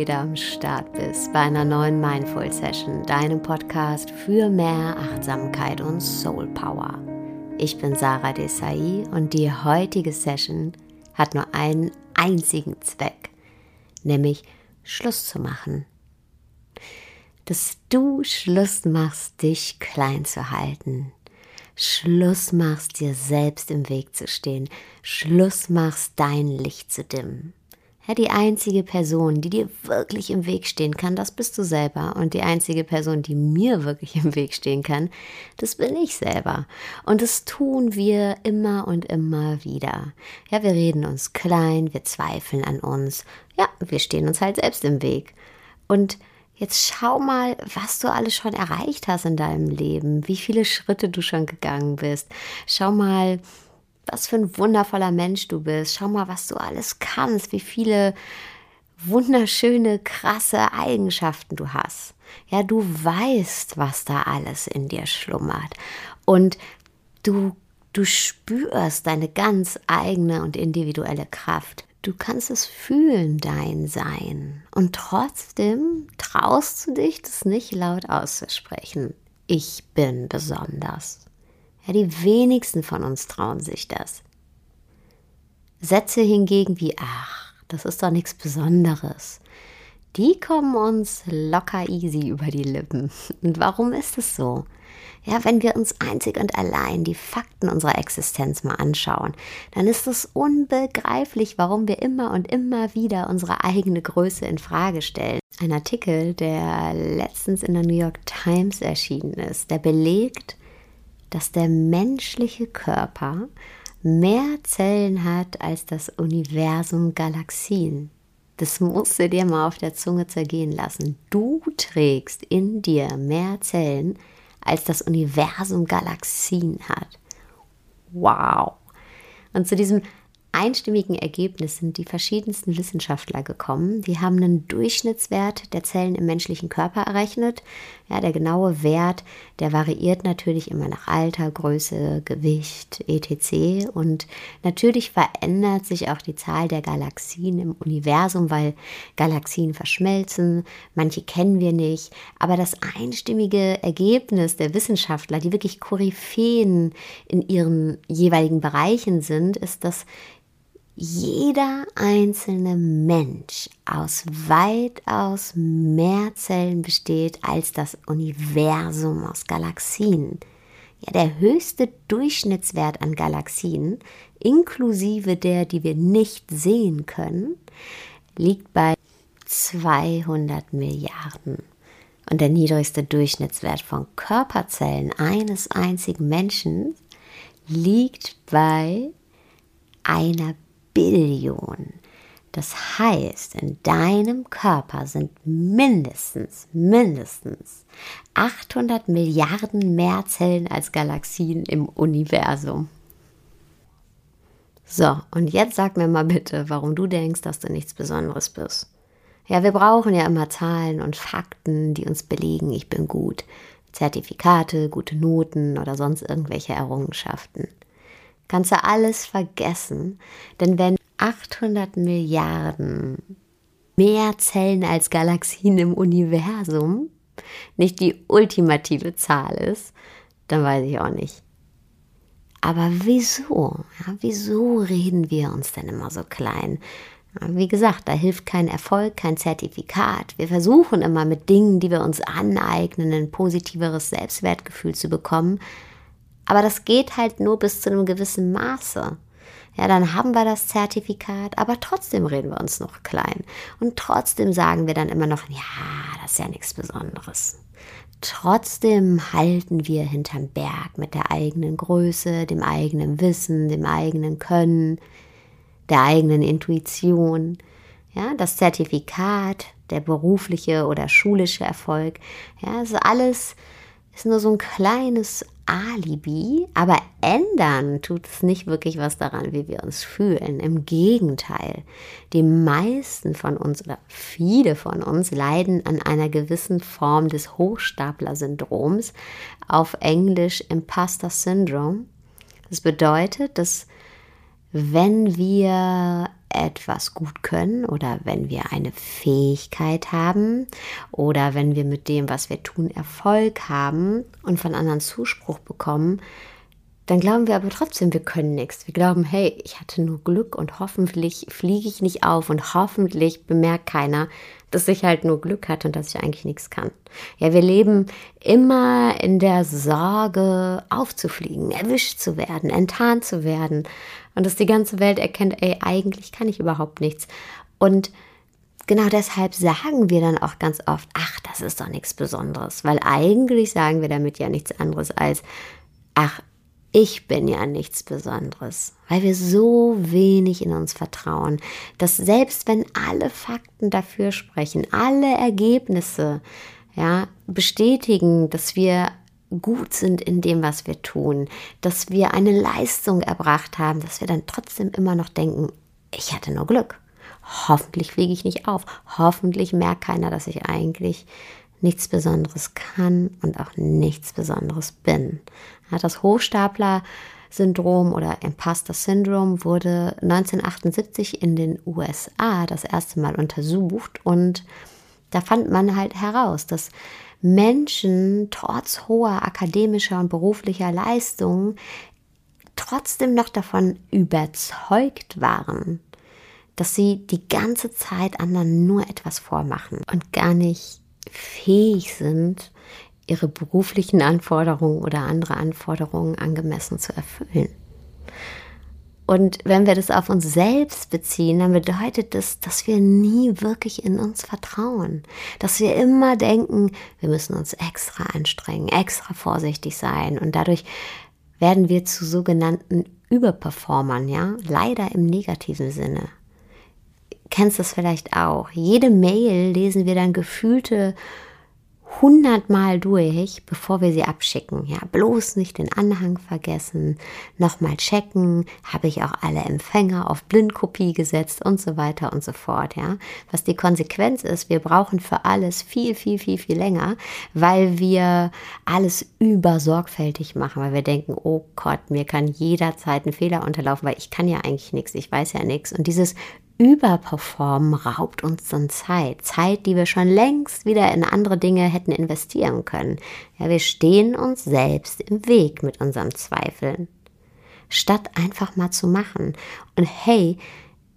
wieder am Start bist bei einer neuen Mindful Session, deinem Podcast für mehr Achtsamkeit und Soul Power. Ich bin Sarah Desai und die heutige Session hat nur einen einzigen Zweck, nämlich Schluss zu machen. Dass du Schluss machst, dich klein zu halten, Schluss machst, dir selbst im Weg zu stehen, Schluss machst, dein Licht zu dimmen. Ja, die einzige Person, die dir wirklich im Weg stehen kann, das bist du selber. Und die einzige Person, die mir wirklich im Weg stehen kann, das bin ich selber. Und das tun wir immer und immer wieder. Ja, wir reden uns klein, wir zweifeln an uns. Ja, wir stehen uns halt selbst im Weg. Und Jetzt schau mal, was du alles schon erreicht hast in deinem Leben, wie viele Schritte du schon gegangen bist. Schau mal, was für ein wundervoller Mensch du bist. Schau mal, was du alles kannst, wie viele wunderschöne, krasse Eigenschaften du hast. Ja, du weißt, was da alles in dir schlummert. Und du, du spürst deine ganz eigene und individuelle Kraft. Du kannst es fühlen, dein Sein. Und trotzdem traust du dich, das nicht laut auszusprechen. Ich bin besonders. Die wenigsten von uns trauen sich das. Sätze hingegen wie, ach, das ist doch nichts Besonderes, die kommen uns locker easy über die Lippen. Und warum ist es so? Ja, wenn wir uns einzig und allein die Fakten unserer Existenz mal anschauen, dann ist es unbegreiflich, warum wir immer und immer wieder unsere eigene Größe in Frage stellen. Ein Artikel, der letztens in der New York Times erschienen ist, der belegt, dass der menschliche Körper mehr Zellen hat als das Universum Galaxien. Das musst du dir mal auf der Zunge zergehen lassen. Du trägst in dir mehr Zellen als das Universum Galaxien hat. Wow. Und zu diesem einstimmigen Ergebnis sind die verschiedensten Wissenschaftler gekommen. Die haben einen Durchschnittswert der Zellen im menschlichen Körper errechnet. Ja, der genaue Wert, der variiert natürlich immer nach Alter, Größe, Gewicht, etc. Und natürlich verändert sich auch die Zahl der Galaxien im Universum, weil Galaxien verschmelzen. Manche kennen wir nicht. Aber das einstimmige Ergebnis der Wissenschaftler, die wirklich Koryphäen in ihren jeweiligen Bereichen sind, ist, dass jeder einzelne Mensch aus weitaus mehr Zellen besteht als das Universum aus Galaxien. Ja, der höchste Durchschnittswert an Galaxien, inklusive der, die wir nicht sehen können, liegt bei 200 Milliarden. Und der niedrigste Durchschnittswert von Körperzellen eines einzigen Menschen liegt bei einer Billion. Das heißt, in deinem Körper sind mindestens, mindestens 800 Milliarden mehr Zellen als Galaxien im Universum. So, und jetzt sag mir mal bitte, warum du denkst, dass du nichts Besonderes bist. Ja, wir brauchen ja immer Zahlen und Fakten, die uns belegen, ich bin gut. Zertifikate, gute Noten oder sonst irgendwelche Errungenschaften kannst du alles vergessen. Denn wenn 800 Milliarden mehr Zellen als Galaxien im Universum nicht die ultimative Zahl ist, dann weiß ich auch nicht. Aber wieso? Ja, wieso reden wir uns denn immer so klein? Wie gesagt, da hilft kein Erfolg, kein Zertifikat. Wir versuchen immer mit Dingen, die wir uns aneignen, ein positiveres Selbstwertgefühl zu bekommen. Aber das geht halt nur bis zu einem gewissen Maße. Ja, dann haben wir das Zertifikat, aber trotzdem reden wir uns noch klein. Und trotzdem sagen wir dann immer noch, ja, das ist ja nichts Besonderes. Trotzdem halten wir hinterm Berg mit der eigenen Größe, dem eigenen Wissen, dem eigenen Können, der eigenen Intuition. Ja, das Zertifikat, der berufliche oder schulische Erfolg, ja, ist alles ist nur so ein kleines Alibi, aber ändern tut es nicht wirklich was daran, wie wir uns fühlen. Im Gegenteil, die meisten von uns oder viele von uns leiden an einer gewissen Form des Hochstapler-Syndroms, auf Englisch Imposter Syndrome. Das bedeutet, dass wenn wir etwas gut können oder wenn wir eine Fähigkeit haben oder wenn wir mit dem, was wir tun, Erfolg haben und von anderen Zuspruch bekommen, dann glauben wir aber trotzdem, wir können nichts. Wir glauben, hey, ich hatte nur Glück und hoffentlich fliege ich nicht auf und hoffentlich bemerkt keiner, dass ich halt nur Glück hatte und dass ich eigentlich nichts kann. Ja, wir leben immer in der Sorge, aufzufliegen, erwischt zu werden, enttarnt zu werden und dass die ganze Welt erkennt, ey, eigentlich kann ich überhaupt nichts. Und genau deshalb sagen wir dann auch ganz oft, ach, das ist doch nichts Besonderes, weil eigentlich sagen wir damit ja nichts anderes als, ach, ich bin ja nichts Besonderes, weil wir so wenig in uns vertrauen, dass selbst wenn alle Fakten dafür sprechen, alle Ergebnisse, ja, bestätigen, dass wir gut sind in dem, was wir tun, dass wir eine Leistung erbracht haben, dass wir dann trotzdem immer noch denken, ich hatte nur Glück. Hoffentlich fliege ich nicht auf. Hoffentlich merkt keiner, dass ich eigentlich nichts Besonderes kann und auch nichts Besonderes bin. Das Hochstapler-Syndrom oder Imposter-Syndrom wurde 1978 in den USA das erste Mal untersucht und da fand man halt heraus, dass Menschen trotz hoher akademischer und beruflicher Leistungen trotzdem noch davon überzeugt waren, dass sie die ganze Zeit anderen nur etwas vormachen und gar nicht fähig sind, ihre beruflichen Anforderungen oder andere Anforderungen angemessen zu erfüllen. Und wenn wir das auf uns selbst beziehen, dann bedeutet das, dass wir nie wirklich in uns vertrauen. Dass wir immer denken, wir müssen uns extra anstrengen, extra vorsichtig sein. Und dadurch werden wir zu sogenannten Überperformern, ja? Leider im negativen Sinne. Kennst das vielleicht auch? Jede Mail lesen wir dann gefühlte hundertmal durch, bevor wir sie abschicken. Ja, bloß nicht den Anhang vergessen, nochmal checken, habe ich auch alle Empfänger auf Blindkopie gesetzt und so weiter und so fort. Ja, was die Konsequenz ist, wir brauchen für alles viel, viel, viel, viel länger, weil wir alles übersorgfältig machen, weil wir denken, oh Gott, mir kann jederzeit ein Fehler unterlaufen, weil ich kann ja eigentlich nichts, ich weiß ja nichts. Und dieses Überperformen raubt uns dann Zeit. Zeit, die wir schon längst wieder in andere Dinge hätten investieren können. Ja, wir stehen uns selbst im Weg mit unserem Zweifeln. Statt einfach mal zu machen. Und hey,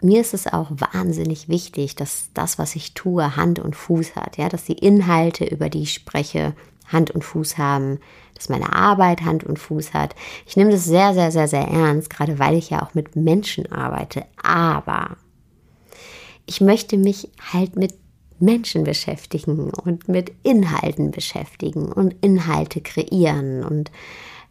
mir ist es auch wahnsinnig wichtig, dass das, was ich tue, Hand und Fuß hat. Ja, dass die Inhalte, über die ich spreche, Hand und Fuß haben, dass meine Arbeit Hand und Fuß hat. Ich nehme das sehr, sehr, sehr, sehr ernst, gerade weil ich ja auch mit Menschen arbeite. Aber ich möchte mich halt mit Menschen beschäftigen und mit Inhalten beschäftigen und Inhalte kreieren und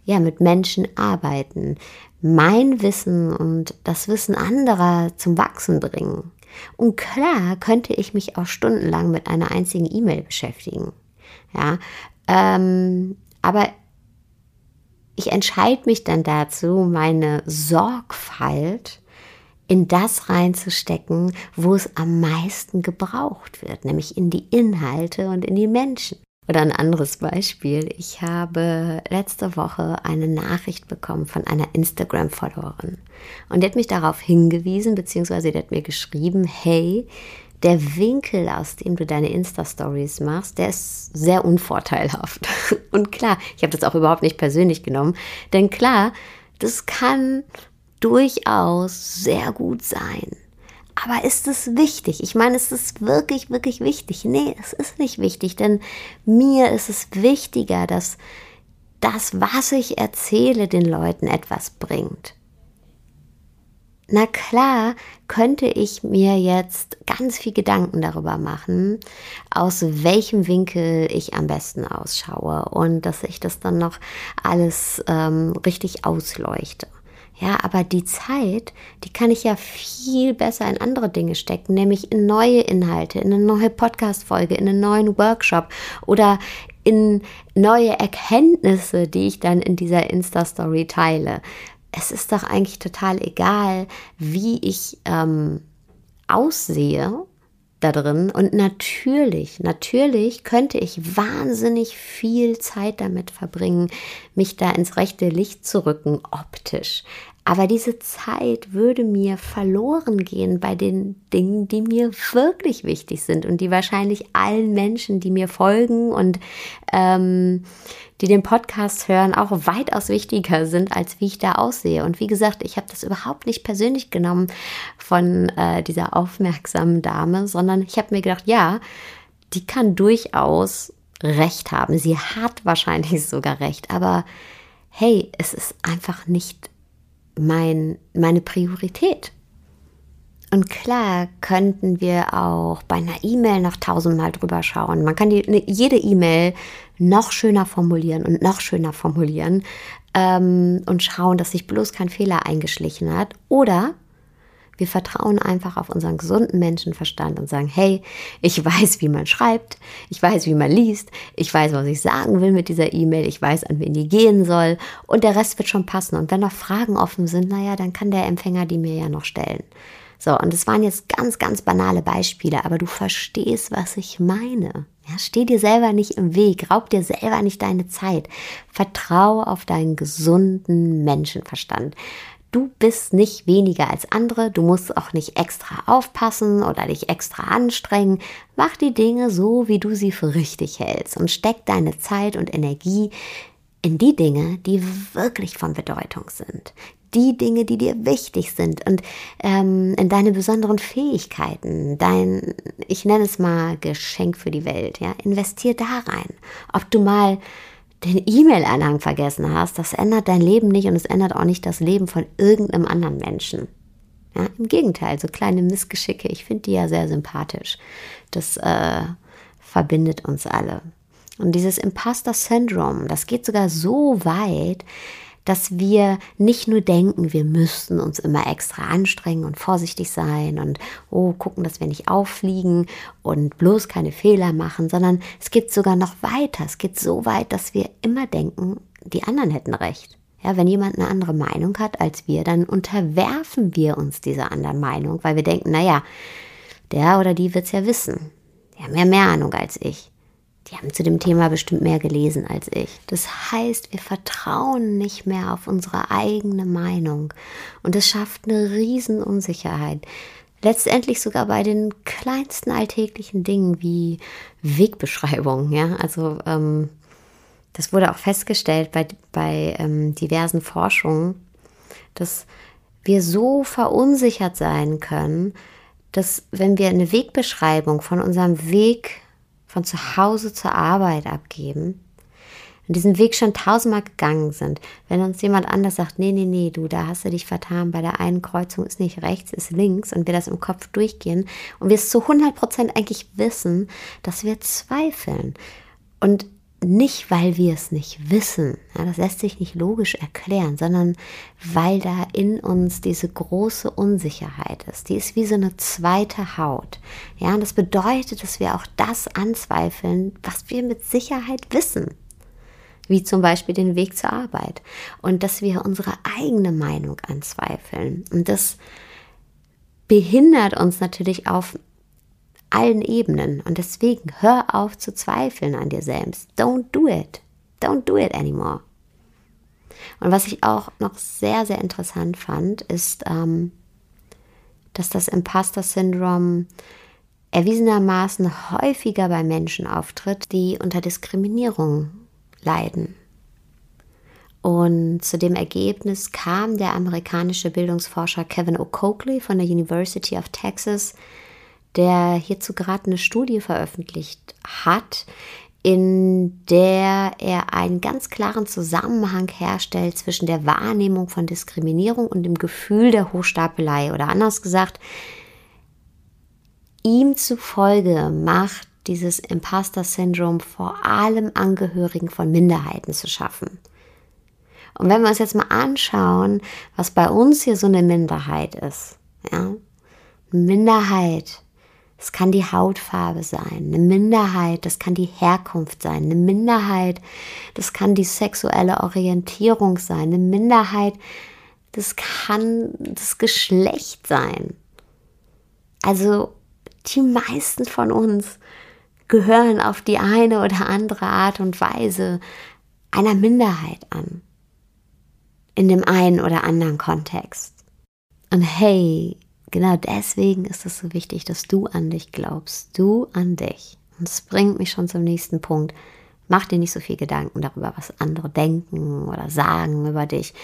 ja, mit Menschen arbeiten, mein Wissen und das Wissen anderer zum Wachsen bringen. Und klar könnte ich mich auch stundenlang mit einer einzigen E-Mail beschäftigen. Ja, ähm, aber ich entscheide mich dann dazu, meine Sorgfalt in das reinzustecken, wo es am meisten gebraucht wird, nämlich in die Inhalte und in die Menschen. Oder ein anderes Beispiel. Ich habe letzte Woche eine Nachricht bekommen von einer Instagram-Followerin. Und die hat mich darauf hingewiesen, beziehungsweise die hat mir geschrieben, hey, der Winkel, aus dem du deine Insta-Stories machst, der ist sehr unvorteilhaft. Und klar, ich habe das auch überhaupt nicht persönlich genommen, denn klar, das kann durchaus sehr gut sein. Aber ist es wichtig? Ich meine, ist es wirklich, wirklich wichtig? Nee, es ist nicht wichtig, denn mir ist es wichtiger, dass das, was ich erzähle, den Leuten etwas bringt. Na klar, könnte ich mir jetzt ganz viel Gedanken darüber machen, aus welchem Winkel ich am besten ausschaue und dass ich das dann noch alles ähm, richtig ausleuchte. Ja, aber die Zeit, die kann ich ja viel besser in andere Dinge stecken, nämlich in neue Inhalte, in eine neue Podcast-Folge, in einen neuen Workshop oder in neue Erkenntnisse, die ich dann in dieser Insta-Story teile. Es ist doch eigentlich total egal, wie ich ähm, aussehe da drin. Und natürlich, natürlich könnte ich wahnsinnig viel Zeit damit verbringen, mich da ins rechte Licht zu rücken, optisch. Aber diese Zeit würde mir verloren gehen bei den Dingen, die mir wirklich wichtig sind und die wahrscheinlich allen Menschen, die mir folgen und ähm, die den Podcast hören, auch weitaus wichtiger sind, als wie ich da aussehe. Und wie gesagt, ich habe das überhaupt nicht persönlich genommen von äh, dieser aufmerksamen Dame, sondern ich habe mir gedacht, ja, die kann durchaus recht haben. Sie hat wahrscheinlich sogar recht, aber hey, es ist einfach nicht mein, meine Priorität. Und klar könnten wir auch bei einer E-Mail noch tausendmal drüber schauen. Man kann die, ne, jede E-Mail noch schöner formulieren und noch schöner formulieren ähm, und schauen, dass sich bloß kein Fehler eingeschlichen hat. Oder wir vertrauen einfach auf unseren gesunden Menschenverstand und sagen, hey, ich weiß, wie man schreibt, ich weiß, wie man liest, ich weiß, was ich sagen will mit dieser E-Mail, ich weiß, an wen die gehen soll und der Rest wird schon passen. Und wenn noch Fragen offen sind, naja, dann kann der Empfänger die mir ja noch stellen. So, und es waren jetzt ganz, ganz banale Beispiele, aber du verstehst, was ich meine. Ja, steh dir selber nicht im Weg, raub dir selber nicht deine Zeit. Vertraue auf deinen gesunden Menschenverstand. Du bist nicht weniger als andere, du musst auch nicht extra aufpassen oder dich extra anstrengen. Mach die Dinge so, wie du sie für richtig hältst und steck deine Zeit und Energie in die Dinge, die wirklich von Bedeutung sind. Die Dinge, die dir wichtig sind und ähm, in deine besonderen Fähigkeiten, dein, ich nenne es mal Geschenk für die Welt, ja, investier da rein. Ob du mal den E-Mail-Anhang vergessen hast, das ändert dein Leben nicht und es ändert auch nicht das Leben von irgendeinem anderen Menschen. Ja, Im Gegenteil, so kleine Missgeschicke, ich finde die ja sehr sympathisch. Das äh, verbindet uns alle. Und dieses Imposter-Syndrom, das geht sogar so weit, dass wir nicht nur denken, wir müssten uns immer extra anstrengen und vorsichtig sein und oh, gucken, dass wir nicht auffliegen und bloß keine Fehler machen, sondern es geht sogar noch weiter. Es geht so weit, dass wir immer denken, die anderen hätten recht. Ja, wenn jemand eine andere Meinung hat als wir, dann unterwerfen wir uns dieser anderen Meinung, weil wir denken, naja, der oder die wird es ja wissen. Die haben ja mehr Ahnung als ich. Die haben zu dem Thema bestimmt mehr gelesen als ich. Das heißt, wir vertrauen nicht mehr auf unsere eigene Meinung. Und es schafft eine Riesenunsicherheit. Letztendlich sogar bei den kleinsten alltäglichen Dingen wie Wegbeschreibungen. Ja, also ähm, das wurde auch festgestellt bei, bei ähm, diversen Forschungen, dass wir so verunsichert sein können, dass wenn wir eine Wegbeschreibung von unserem Weg von zu Hause zur Arbeit abgeben und diesen Weg schon tausendmal gegangen sind, wenn uns jemand anders sagt, nee, nee, nee, du, da hast du dich vertan, bei der einen Kreuzung ist nicht rechts, ist links und wir das im Kopf durchgehen und wir es zu 100 Prozent eigentlich wissen, dass wir zweifeln. Und nicht, weil wir es nicht wissen, ja, das lässt sich nicht logisch erklären, sondern weil da in uns diese große Unsicherheit ist. Die ist wie so eine zweite Haut. Ja, und das bedeutet, dass wir auch das anzweifeln, was wir mit Sicherheit wissen. Wie zum Beispiel den Weg zur Arbeit. Und dass wir unsere eigene Meinung anzweifeln. Und das behindert uns natürlich auf allen Ebenen. Und deswegen hör auf zu zweifeln an dir selbst. Don't do it. Don't do it anymore. Und was ich auch noch sehr, sehr interessant fand, ist, ähm, dass das Imposter-Syndrom erwiesenermaßen häufiger bei Menschen auftritt, die unter Diskriminierung leiden. Und zu dem Ergebnis kam der amerikanische Bildungsforscher Kevin O'Coakley von der University of Texas, der hierzu gerade eine Studie veröffentlicht hat, in der er einen ganz klaren Zusammenhang herstellt zwischen der Wahrnehmung von Diskriminierung und dem Gefühl der Hochstapelei. Oder anders gesagt, ihm zufolge macht dieses Imposter-Syndrom vor allem Angehörigen von Minderheiten zu schaffen. Und wenn wir uns jetzt mal anschauen, was bei uns hier so eine Minderheit ist, ja, Minderheit es kann die Hautfarbe sein, eine Minderheit, das kann die Herkunft sein, eine Minderheit, das kann die sexuelle Orientierung sein, eine Minderheit, das kann das Geschlecht sein. Also die meisten von uns gehören auf die eine oder andere Art und Weise einer Minderheit an. in dem einen oder anderen Kontext. Und hey, genau deswegen ist es so wichtig, dass du an dich glaubst, du an dich. Und das bringt mich schon zum nächsten Punkt. Mach dir nicht so viel Gedanken darüber, was andere denken oder sagen über dich.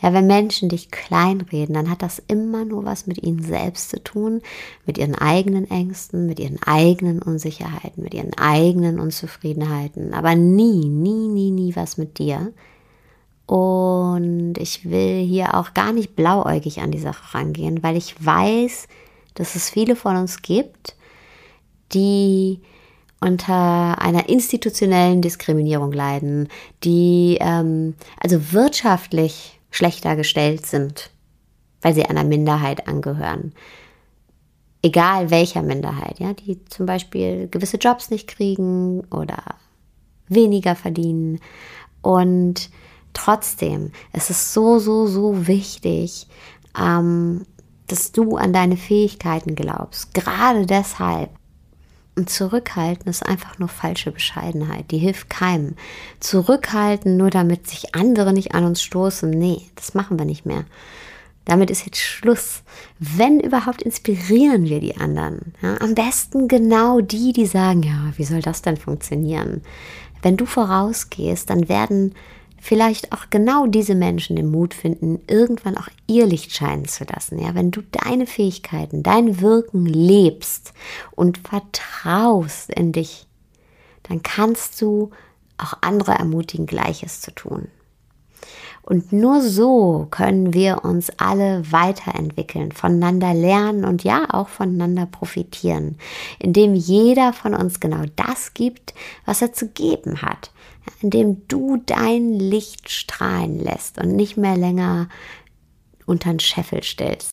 Ja, wenn Menschen dich kleinreden, dann hat das immer nur was mit ihnen selbst zu tun, mit ihren eigenen Ängsten, mit ihren eigenen Unsicherheiten, mit ihren eigenen Unzufriedenheiten, aber nie, nie, nie, nie was mit dir. Und ich will hier auch gar nicht blauäugig an die Sache rangehen, weil ich weiß, dass es viele von uns gibt, die unter einer institutionellen Diskriminierung leiden, die ähm, also wirtschaftlich schlechter gestellt sind, weil sie einer Minderheit angehören. Egal welcher Minderheit, ja, die zum Beispiel gewisse Jobs nicht kriegen oder weniger verdienen. Und trotzdem ist es so, so, so wichtig, ähm, dass du an deine Fähigkeiten glaubst. Gerade deshalb, und zurückhalten ist einfach nur falsche Bescheidenheit. Die hilft keinem. Zurückhalten, nur damit sich andere nicht an uns stoßen. Nee, das machen wir nicht mehr. Damit ist jetzt Schluss. Wenn überhaupt inspirieren wir die anderen. Ja, am besten genau die, die sagen, ja, wie soll das denn funktionieren? Wenn du vorausgehst, dann werden vielleicht auch genau diese Menschen den Mut finden, irgendwann auch ihr Licht scheinen zu lassen. Ja, wenn du deine Fähigkeiten, dein Wirken lebst und vertraust in dich, dann kannst du auch andere ermutigen, Gleiches zu tun. Und nur so können wir uns alle weiterentwickeln, voneinander lernen und ja auch voneinander profitieren, indem jeder von uns genau das gibt, was er zu geben hat indem du dein Licht strahlen lässt und nicht mehr länger unter den Scheffel stellst.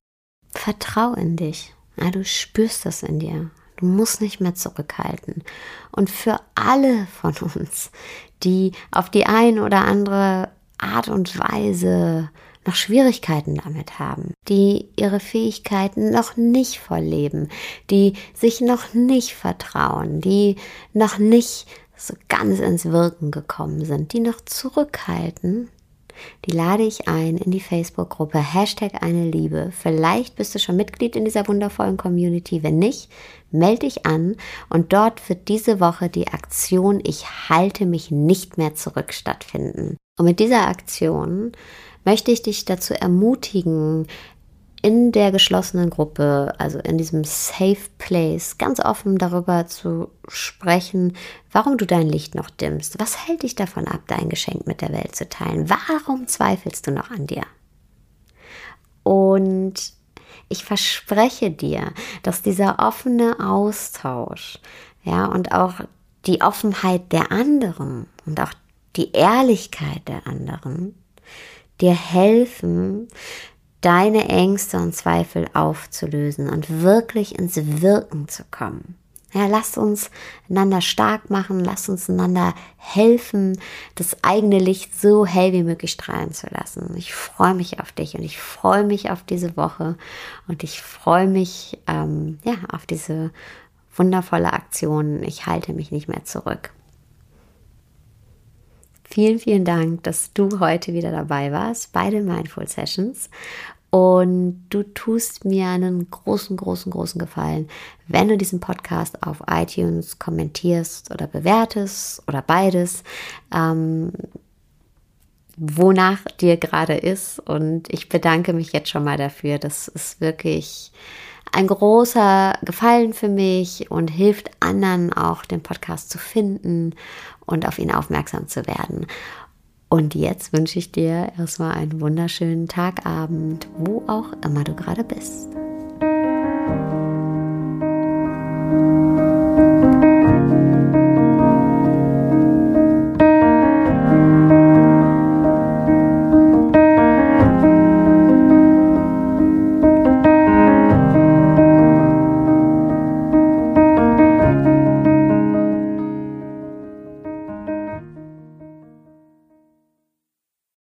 Vertrau in dich. Ja, du spürst das in dir. Du musst nicht mehr zurückhalten. Und für alle von uns, die auf die eine oder andere Art und Weise noch Schwierigkeiten damit haben, die ihre Fähigkeiten noch nicht vollleben, die sich noch nicht vertrauen, die noch nicht so ganz ins Wirken gekommen sind, die noch zurückhalten, die lade ich ein in die Facebook-Gruppe Hashtag eine Liebe. Vielleicht bist du schon Mitglied in dieser wundervollen Community. Wenn nicht, melde dich an und dort wird diese Woche die Aktion Ich halte mich nicht mehr zurück stattfinden. Und mit dieser Aktion möchte ich dich dazu ermutigen, in der geschlossenen Gruppe, also in diesem Safe Place, ganz offen darüber zu sprechen, warum du dein Licht noch dimmst. Was hält dich davon ab, dein Geschenk mit der Welt zu teilen? Warum zweifelst du noch an dir? Und ich verspreche dir, dass dieser offene Austausch, ja, und auch die Offenheit der anderen und auch die Ehrlichkeit der anderen dir helfen, deine Ängste und Zweifel aufzulösen und wirklich ins Wirken zu kommen. Ja, lasst uns einander stark machen, lasst uns einander helfen, das eigene Licht so hell wie möglich strahlen zu lassen. Ich freue mich auf dich und ich freue mich auf diese Woche und ich freue mich ähm, ja, auf diese wundervolle Aktion. Ich halte mich nicht mehr zurück. Vielen, vielen Dank, dass du heute wieder dabei warst bei den Mindful Sessions. Und du tust mir einen großen, großen, großen Gefallen, wenn du diesen Podcast auf iTunes kommentierst oder bewertest oder beides, ähm, wonach dir gerade ist. Und ich bedanke mich jetzt schon mal dafür. Das ist wirklich ein großer Gefallen für mich und hilft anderen auch, den Podcast zu finden und auf ihn aufmerksam zu werden. Und jetzt wünsche ich dir erstmal einen wunderschönen Tagabend, wo auch immer du gerade bist.